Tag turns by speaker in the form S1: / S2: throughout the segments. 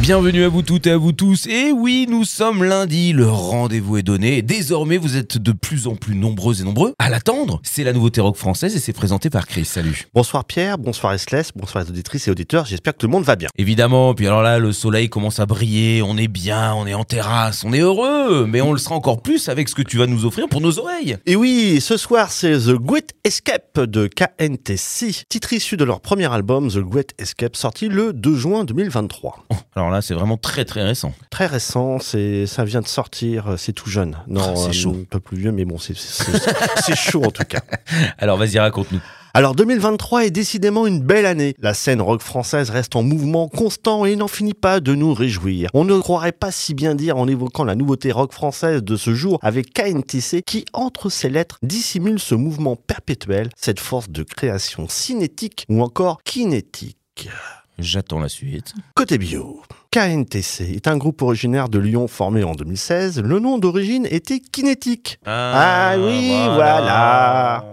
S1: Bienvenue à vous toutes et à vous tous. Et oui, nous sommes lundi, le rendez-vous est donné. Désormais, vous êtes de plus en plus nombreux et nombreux à l'attendre. C'est la nouveauté rock française et c'est présenté par Chris. Salut.
S2: Bonsoir Pierre, bonsoir Esles, bonsoir les auditrices et auditeurs, j'espère que tout le monde va bien.
S1: Évidemment, puis alors là, le soleil commence à briller, on est bien, on est en terrasse, on est heureux, mais on le sera encore plus avec ce que tu vas nous offrir pour nos oreilles.
S2: Et oui, ce soir c'est The Great Escape de KNTC, titre issu de leur premier album The Great Escape sorti le 2 juin 2023.
S1: Oh, alors là, c'est vraiment très très récent.
S2: Très récent, c'est ça vient de sortir, c'est tout jeune. Non,
S1: Ah, c'est
S2: euh,
S1: chaud.
S2: un peu plus vieux, mais bon, c'est chaud en tout cas.
S1: Alors vas-y, raconte-nous.
S2: Alors 2023 est décidément une belle année. La scène rock française reste en mouvement constant et n'en finit pas de nous réjouir. On ne croirait pas si bien dire en évoquant la nouveauté rock française de ce jour avec KNTC qui, entre ses lettres, dissimule ce mouvement perpétuel, cette force de création cinétique ou encore kinétique.
S1: J'attends la suite.
S2: Côté bio. KNTC est un groupe originaire de Lyon formé en 2016. Le nom d'origine était Kinétique. Ah oui, voilà.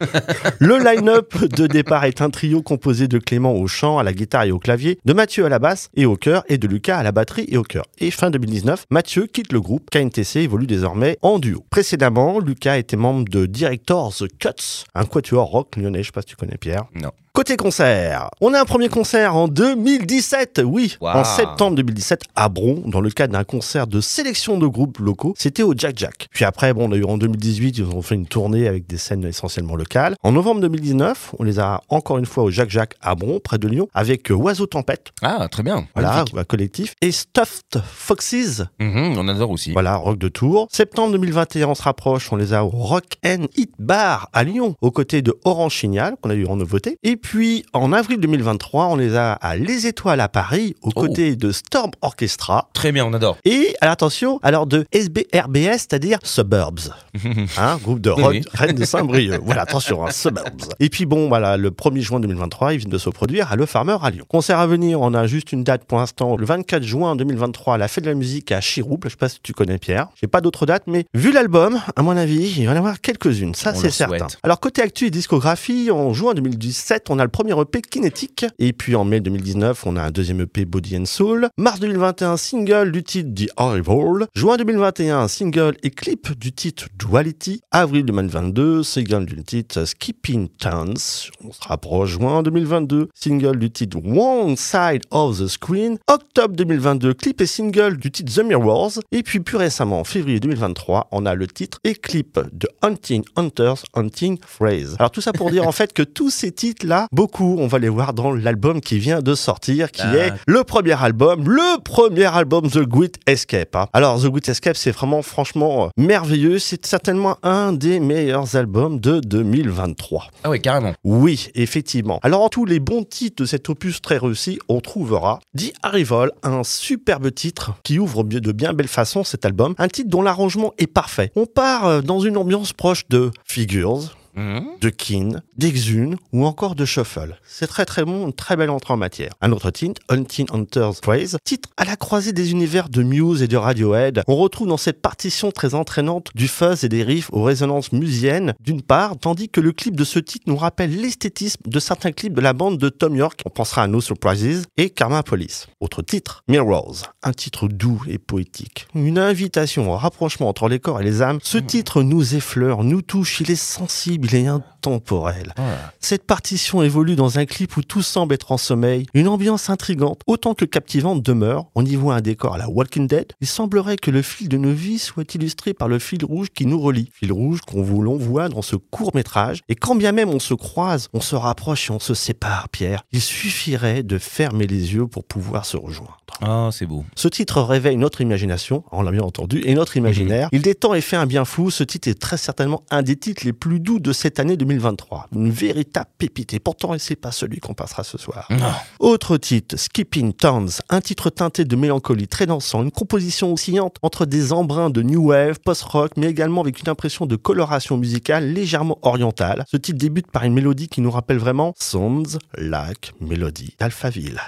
S2: Le line-up de départ est un trio composé de Clément au chant, à la guitare et au clavier, de Mathieu à la basse et au chœur et de Lucas à la batterie et au chœur. Et fin 2019, Mathieu quitte le groupe. KNTC évolue désormais en duo. Précédemment, Lucas était membre de Directors Cuts, un quatuor rock lyonnais, je sais pas si tu connais Pierre.
S1: Non.
S2: Côté concert, on a un premier concert en 2017, oui, en septembre 2017 à Bron, dans le cadre d'un concert de sélection de groupes locaux. C'était au Jack Jack. Puis après, bon, on a eu en 2018, ils ont fait une tournée avec des scènes essentiellement locales. En novembre 2019, on les a encore une fois au Jack Jack à Bron, près de Lyon, avec euh, Oiseau Tempête,
S1: Ah, très bien.
S2: voilà, un collectif, et Stuffed Foxes,
S1: Mhm, on adore aussi.
S2: voilà, rock de Tours. Septembre 2021, on se rapproche, on les a au Rock and Hit Bar à Lyon, aux côtés de Orange Signal, qu'on a eu en nouveauté. Et puis, en avril 2023, on les a à Les Étoiles à Paris, aux
S1: Oh.
S2: côtés de Storm Orchestra.
S1: Très bien, on adore.
S2: Et, à l'attention, alors de SBRBS, c'est-à-dire Suburbs. Hein, groupe de rock
S1: oui.
S2: Rennes de Saint-Brieuc. voilà, attention, hein, Suburbs. Et puis bon, voilà, le 1er juin 2023, ils viennent de se produire à Le Farmer à Lyon. Concert à venir, on a juste une date pour l'instant, le 24 juin 2023, à la Fête de la musique à Chirouble. Je sais pas si tu connais Pierre. J'ai pas d'autres dates, mais vu l'album, à mon avis, il va y en avoir quelques-unes. Ça, c'est certain. Alors, côté actu et discographie, en juin 2017, on a le premier EP Kinetic. Et puis en mai 2019, on a un deuxième EP Body and Soul. Mars 2021, single du titre The Arrival. Juin 2021, single et clip du titre Duality. Avril 2022, single du titre Skipping Towns. On se rapproche. Juin 2022, single du titre One Side of the Screen. Octobre 2022, clip et single du titre The Mirrors. Et puis plus récemment, en février 2023, on a le titre et clip de Hunting Hunters Hunting Phrase. Alors tout ça pour dire en fait que tous ces titres-là, beaucoup, on va les voir dans l'album qui vient de sortir, qui
S1: Ah.
S2: est le premier album, le premier album The Great Escape. hein. Alors The Great Escape, c'est vraiment franchement euh, merveilleux. C'est certainement un des meilleurs albums de 2023.
S1: Ah ouais, carrément.
S2: Oui, effectivement. Alors en tous les bons titres de cet opus très réussi, on trouvera The Arrival, un superbe titre qui ouvre de bien belle façon cet album, un titre dont l'arrangement est parfait. On part euh, dans une ambiance proche de Figures,
S1: Mhm.
S2: de Keane, d'Exune ou encore de Shuffle. C'est très très bon, une très belle entrée en matière. Un autre titre, Hunting Hunter's Praise, titre à la croisée des univers de Muse et de Radiohead. On retrouve dans cette partition très entraînante du fuzz et des riffs aux résonances musiennes d'une part, tandis que le clip de ce titre nous rappelle l'esthétisme de certains clips de la bande de Tom York. On pensera à No Surprises et Karma Police. Autre titre, Mirrors, un titre doux et poétique. Une invitation au rapprochement entre les corps et les âmes. Ce titre nous effleure, nous touche, il est sensible, il est intemporel.
S1: Voilà.
S2: Cette partition évolue dans un clip où tout semble être en sommeil. Une ambiance intrigante, autant que captivante demeure. On y voit un décor à la Walking Dead. Il semblerait que le fil de nos vies soit illustré par le fil rouge qui nous relie. Fil rouge qu'on voulons voir dans ce court métrage. Et quand bien même on se croise, on se rapproche et on se sépare, Pierre. Il suffirait de fermer les yeux pour pouvoir se rejoindre.
S1: Ah, c'est beau.
S2: Ce titre réveille notre imagination, on l'a bien entendu, et notre imaginaire. Il détend et fait un bien fou. Ce titre est très certainement un des titres les plus doux de cette année 2023. Une véritable pépite. Et pourtant, c'est pas celui qu'on passera ce soir.
S1: Non.
S2: Autre titre, Skipping Towns, un titre teinté de mélancolie très dansant, une composition oscillante entre des embruns de new wave, post-rock, mais également avec une impression de coloration musicale légèrement orientale. Ce titre débute par une mélodie qui nous rappelle vraiment Sounds Like Melody d'Alphaville.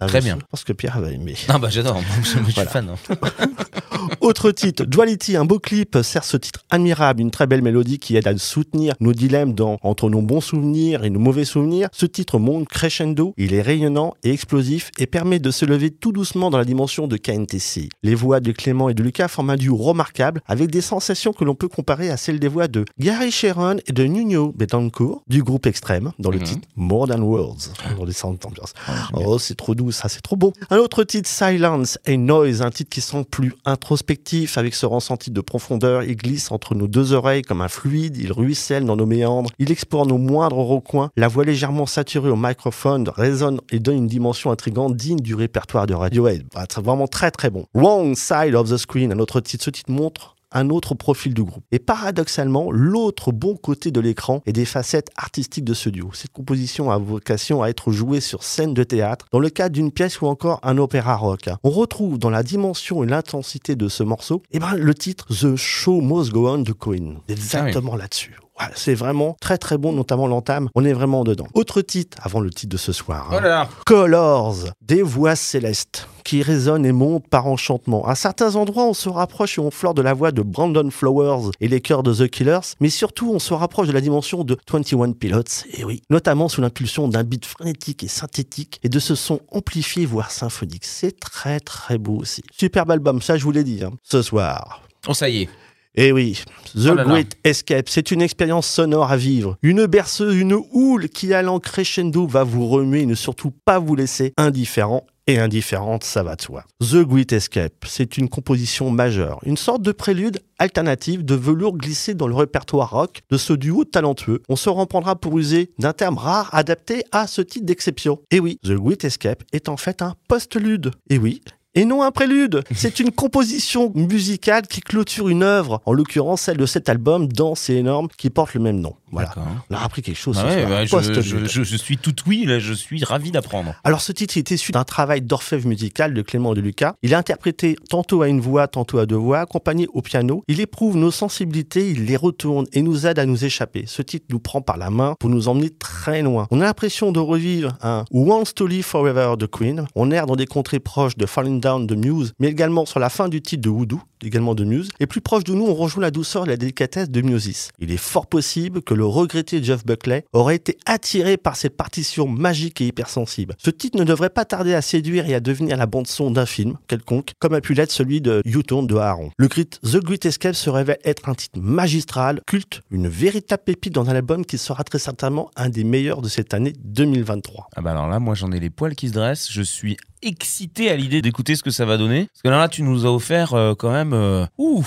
S2: Ah,
S1: Très
S2: je
S1: bien.
S2: pense que Pierre va aimer.
S1: Ah bah j'adore, je, je suis fan. hein.
S2: Autre titre, Duality, un beau clip, sert ce titre admirable, une très belle mélodie qui aide à soutenir nos dilemmes dans, entre nos bons souvenirs et nos mauvais souvenirs. Ce titre monte crescendo, il est rayonnant et explosif et permet de se lever tout doucement dans la dimension de KNTC. Les voix de Clément et de Lucas forment un duo remarquable avec des sensations que l'on peut comparer à celles des voix de Gary Sharon et de Nuno Betancourt du groupe Extrême dans le
S1: Mhm.
S2: titre More Than Words.
S1: J'aime bien.
S2: Oh, c'est trop doux, ça, c'est trop beau. Un autre titre, Silence and Noise, un titre qui sent plus introspectif, avec ce ressenti de profondeur. Il glisse entre nos deux oreilles comme un fluide, il ruisselle dans nos méandres, il explore nos moindres recoins. La voix légèrement saturée au microphone résonne et donne une dimension intrigante digne du répertoire de Radiohead. Ah, C'est vraiment très très bon. Wrong Side of the Screen, un autre titre. Ce titre montre un autre profil du groupe. Et paradoxalement, l'autre bon côté de l'écran est des facettes artistiques de ce duo. Cette composition a vocation à être jouée sur scène de théâtre, dans le cadre d'une pièce ou encore un opéra rock. On retrouve dans la dimension et l'intensité de ce morceau, eh ben, le titre The Show Must Go On de Queen. Exactement là-dessus. Ouais, c'est vraiment très très bon, notamment l'entame. On est vraiment dedans. Autre titre, avant le titre de ce soir. hein.
S1: Oh là là.
S2: Colors, des voix célestes qui résonnent et montent par enchantement. À certains endroits, on se rapproche et on fleure de la voix de Brandon Flowers et les chœurs de The Killers, mais surtout, on se rapproche de la dimension de 21 Pilots, et oui, notamment sous l'impulsion d'un beat frénétique et synthétique et de ce son amplifié, voire symphonique. C'est très très beau aussi. Superbe album, ça je vous l'ai dit, hein. ce soir.
S1: Oh ça y est.
S2: Eh oui, The
S1: Oh là là.
S2: Great Escape, c'est une expérience sonore à vivre. Une berceuse, une houle qui allant crescendo va vous remuer et ne surtout pas vous laisser indifférent. Et indifférente, ça va de soi. The Great Escape, c'est une composition majeure, une sorte de prélude alternative de velours glissé dans le répertoire rock de ce duo talentueux. On se reprendra pour user d'un terme rare adapté à ce type d'exception. Et oui, The Great Escape est en fait un post-lude. Et oui, et non un prélude. C'est une composition musicale qui clôture une œuvre, en l'occurrence celle de cet album dense et énorme qui porte le même nom. Voilà. On a appris quelque chose.
S1: Ah ouais,
S2: soir.
S1: bah, je,
S2: Post-lude.
S1: je, je- je suis tout oui, là, je suis ravi d'apprendre.
S2: Alors ce titre est issu d'un travail d'orfèvre musical de Clément de Lucas. Il est interprété tantôt à une voix, tantôt à deux voix, accompagné au piano. Il éprouve nos sensibilités, il les retourne et nous aide à nous échapper. Ce titre nous prend par la main pour nous emmener très loin. On a l'impression de revivre un Wants to Live Forever de Queen. On erre dans des contrées proches de Falling Down de Muse, mais également sur la fin du titre de Voodoo, également de Muse. Et plus proche de nous, on rejoint la douceur et la délicatesse de Musis. Il est fort possible que le regretté Jeff Buckley aurait été attiré par cette partition magique et hypersensible. Ce titre ne devrait pas tarder à séduire et à devenir la bande-son d'un film quelconque, comme a pu l'être celui de U-Turn de Aaron. Le Grit The Great Escape se révèle être un titre magistral, culte, une véritable pépite dans un album qui sera très certainement un des meilleurs de cette année 2023.
S1: Ah bah alors là, moi j'en ai les poils qui se dressent. Je suis excité à l'idée d'écouter ce que ça va donner. Parce que là, tu nous as offert euh, quand même. euh, ouh,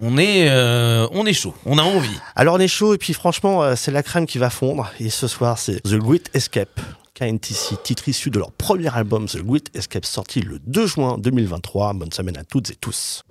S1: on est, euh, on est chaud. On a envie.
S2: Alors on est chaud et puis franchement euh, c'est la crème qui va fondre et ce soir c'est The Great Escape. KNTC, titre issu de leur premier album The Great Escape sorti le 2 juin 2023. Bonne semaine à toutes et tous.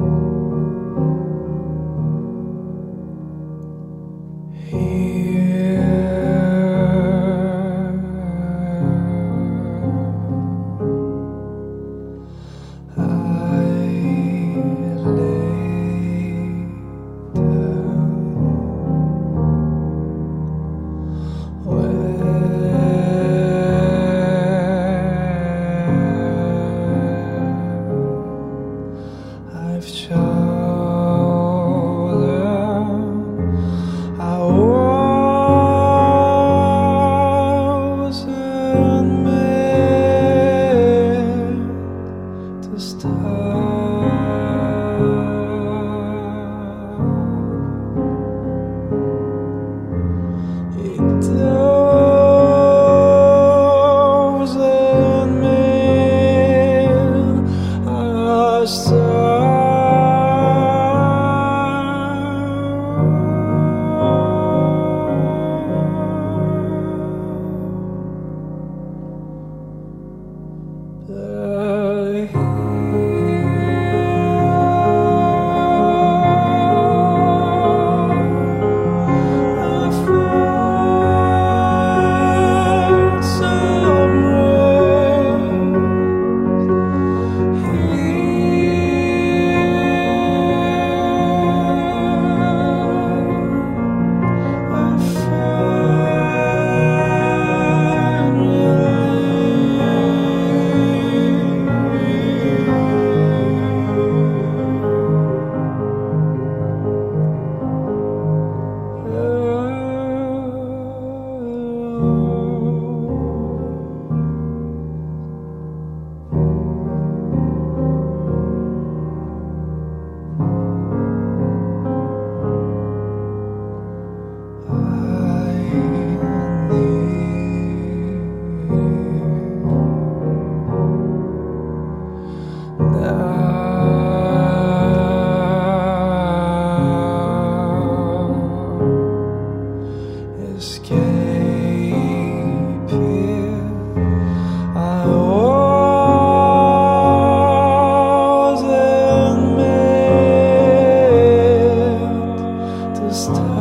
S3: stars.